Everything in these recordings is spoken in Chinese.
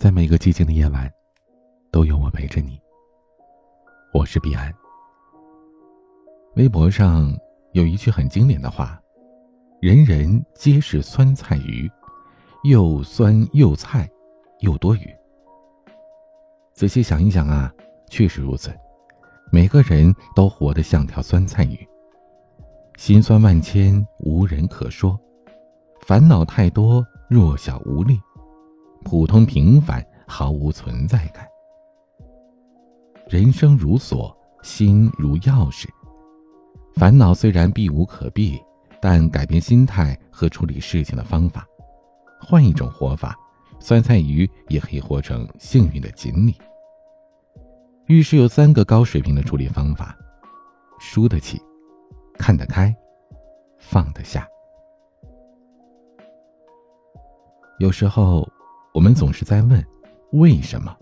在每个寂静的夜晚，都有我陪着你。我是彼岸。微博上有一句很经典的话：“人人皆是酸菜鱼，又酸又菜又多余。”仔细想一想啊，确实如此。每个人都活得像条酸菜鱼，心酸万千，无人可说；烦恼太多，弱小无力。普通平凡，毫无存在感。人生如锁，心如钥匙。烦恼虽然避无可避，但改变心态和处理事情的方法，换一种活法，酸菜鱼也可以活成幸运的锦鲤。遇事有三个高水平的处理方法：输得起，看得开，放得下。有时候。我们总是在问：为什么？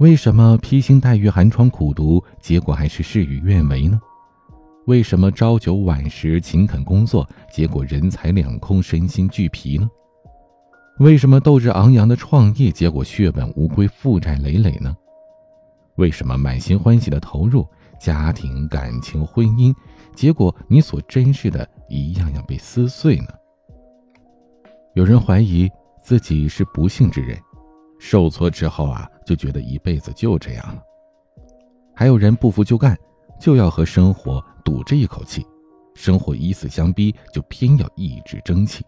为什么披星戴月、寒窗苦读，结果还是事与愿违呢？为什么朝九晚十、勤恳工作，结果人财两空、身心俱疲呢？为什么斗志昂扬的创业，结果血本无归、负债累累呢？为什么满心欢喜的投入家庭、感情、婚姻，结果你所珍视的一样样被撕碎呢？有人怀疑。自己是不幸之人，受挫之后啊，就觉得一辈子就这样了。还有人不服就干，就要和生活赌这一口气，生活以死相逼，就偏要一直争气。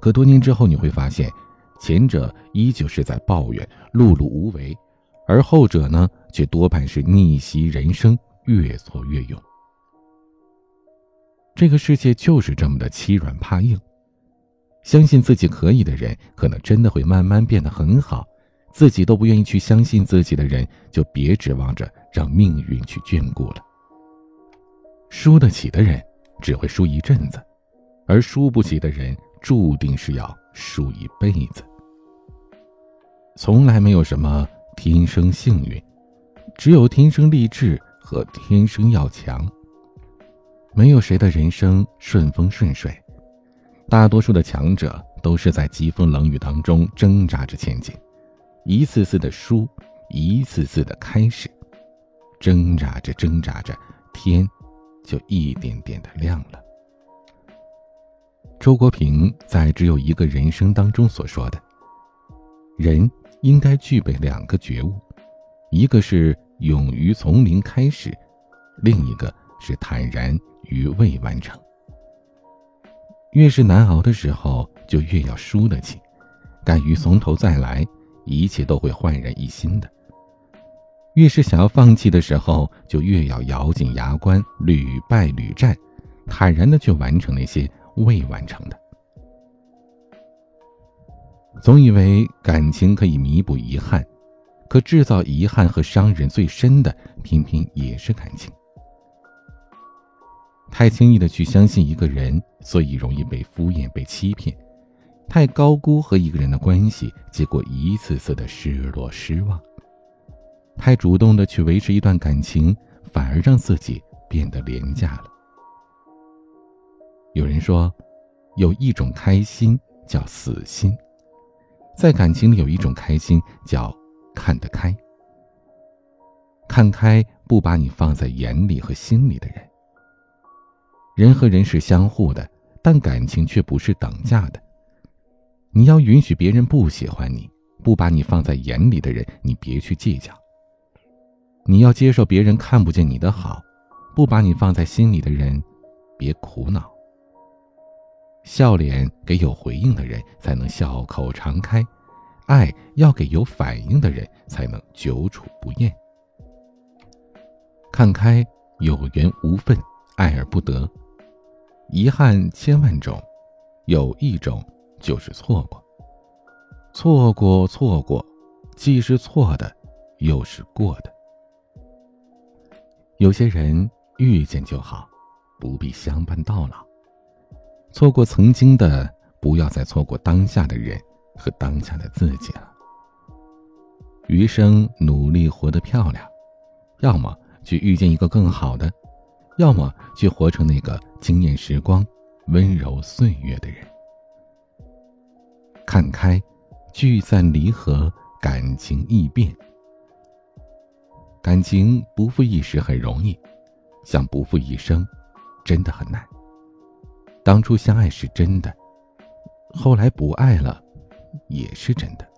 可多年之后，你会发现，前者依旧是在抱怨碌碌无为，而后者呢，却多半是逆袭人生，越挫越勇。这个世界就是这么的欺软怕硬。相信自己可以的人，可能真的会慢慢变得很好；自己都不愿意去相信自己的人，就别指望着让命运去眷顾了。输得起的人只会输一阵子，而输不起的人注定是要输一辈子。从来没有什么天生幸运，只有天生丽质和天生要强。没有谁的人生顺风顺水。大多数的强者都是在疾风冷雨当中挣扎着前进，一次次的输，一次次的开始，挣扎着挣扎着，天就一点点的亮了。周国平在《只有一个人生》当中所说的，人应该具备两个觉悟，一个是勇于从零开始，另一个是坦然于未完成。越是难熬的时候，就越要输得起，敢于从头再来，一切都会焕然一新的。越是想要放弃的时候，就越要咬紧牙关，屡败屡战，坦然的去完成那些未完成的。总以为感情可以弥补遗憾，可制造遗憾和伤人最深的，偏偏也是感情。太轻易的去相信一个人，所以容易被敷衍、被欺骗；太高估和一个人的关系，结果一次次的失落、失望；太主动的去维持一段感情，反而让自己变得廉价了。有人说，有一种开心叫死心，在感情里有一种开心叫看得开，看开不把你放在眼里和心里的人。人和人是相互的，但感情却不是等价的。你要允许别人不喜欢你，不把你放在眼里的人，你别去计较。你要接受别人看不见你的好，不把你放在心里的人，别苦恼。笑脸给有回应的人，才能笑口常开；爱要给有反应的人，才能久处不厌。看开，有缘无分，爱而不得。遗憾千万种，有一种就是错过。错过，错过，既是错的，又是过的。有些人遇见就好，不必相伴到老。错过曾经的，不要再错过当下的人和当下的自己了。余生努力活得漂亮，要么去遇见一个更好的。要么去活成那个惊艳时光、温柔岁月的人。看开，聚散离合，感情易变。感情不负一时很容易，想不负一生，真的很难。当初相爱是真的，后来不爱了，也是真的。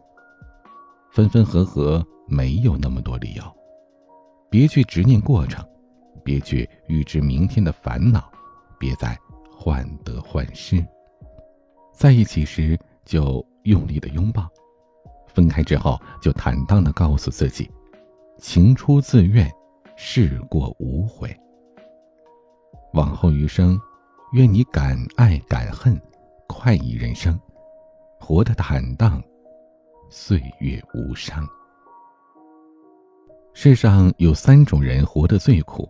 分分合合没有那么多理由，别去执念过程，别去预知明天的烦恼，别再患得患失。在一起时就用力的拥抱，分开之后就坦荡的告诉自己，情出自愿，事过无悔。往后余生，愿你敢爱敢恨，快意人生，活得坦荡。岁月无伤。世上有三种人活得最苦：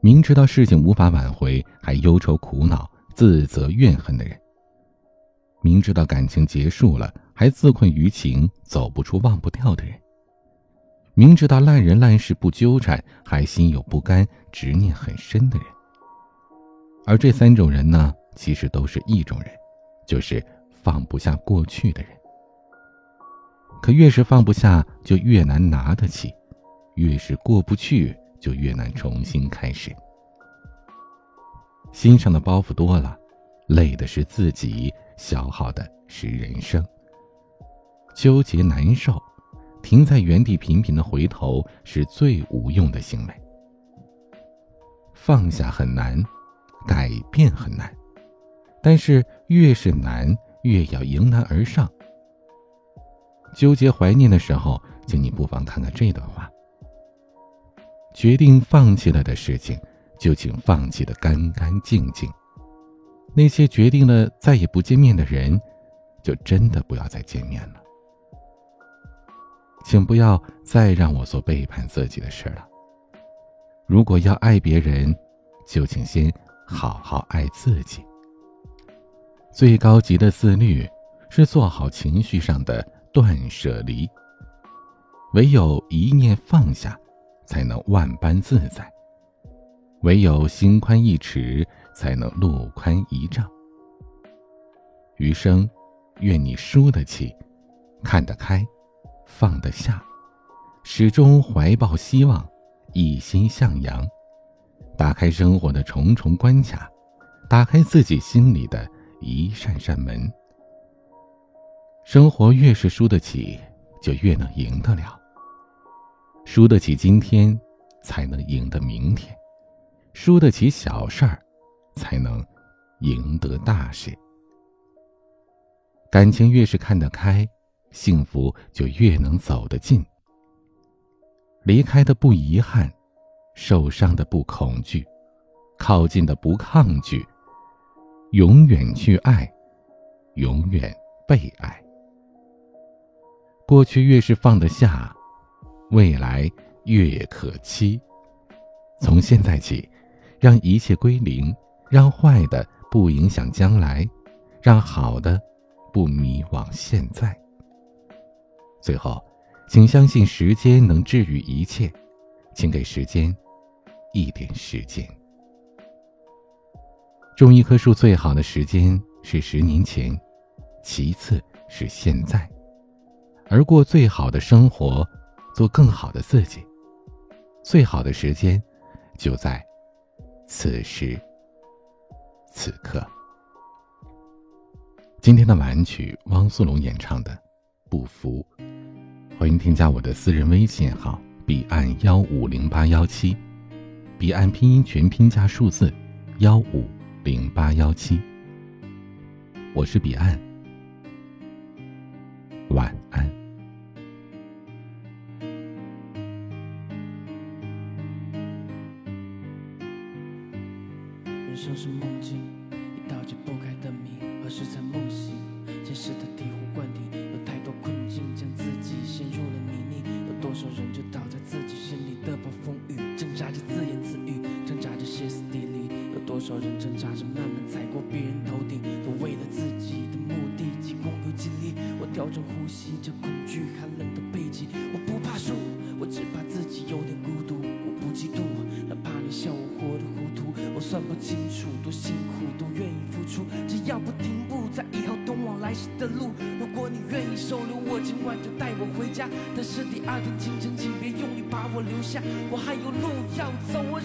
明知道事情无法挽回，还忧愁苦恼、自责怨恨的人；明知道感情结束了，还自困于情、走不出、忘不掉的人；明知道烂人烂事不纠缠，还心有不甘、执念很深的人。而这三种人呢，其实都是一种人，就是放不下过去的人。可越是放不下，就越难拿得起；越是过不去，就越难重新开始。心上的包袱多了，累的是自己，消耗的是人生。纠结难受，停在原地频频的回头，是最无用的行为。放下很难，改变很难，但是越是难，越要迎难而上。纠结怀念的时候，请你不妨看看这段话。决定放弃了的事情，就请放弃的干干净净；那些决定了再也不见面的人，就真的不要再见面了。请不要再让我做背叛自己的事了。如果要爱别人，就请先好好爱自己。最高级的自律，是做好情绪上的。断舍离，唯有一念放下，才能万般自在；唯有心宽一尺，才能路宽一丈。余生，愿你输得起，看得开，放得下，始终怀抱希望，一心向阳，打开生活的重重关卡，打开自己心里的一扇扇门。生活越是输得起，就越能赢得了。输得起今天，才能赢得明天；输得起小事儿，才能赢得大事。感情越是看得开，幸福就越能走得近。离开的不遗憾，受伤的不恐惧，靠近的不抗拒，永远去爱，永远被爱。过去越是放得下，未来越可期。从现在起，让一切归零，让坏的不影响将来，让好的不迷惘现在。最后，请相信时间能治愈一切，请给时间一点时间。种一棵树最好的时间是十年前，其次是现在。而过最好的生活，做更好的自己。最好的时间，就在此时此刻。今天的晚曲，汪苏泷演唱的《不服》，欢迎添加我的私人微信号：彼岸幺五零八幺七，彼岸拼音全拼加数字幺五零八幺七。我是彼岸，晚安。像是梦境，一道解不开的谜，何时才梦醒？现实的醍醐灌顶，有太多困境将自己陷入了泥泞，有多少人就倒在自己心里的暴风雨，挣扎着自言自语，挣扎着歇斯底里，有多少人挣扎着慢慢踩过别人头顶，都为了自己的目的急功又尽力。我调整呼吸，这收留我，今晚就带我回家。但是第二天清晨，请别用力把我留下，我还有路要走，我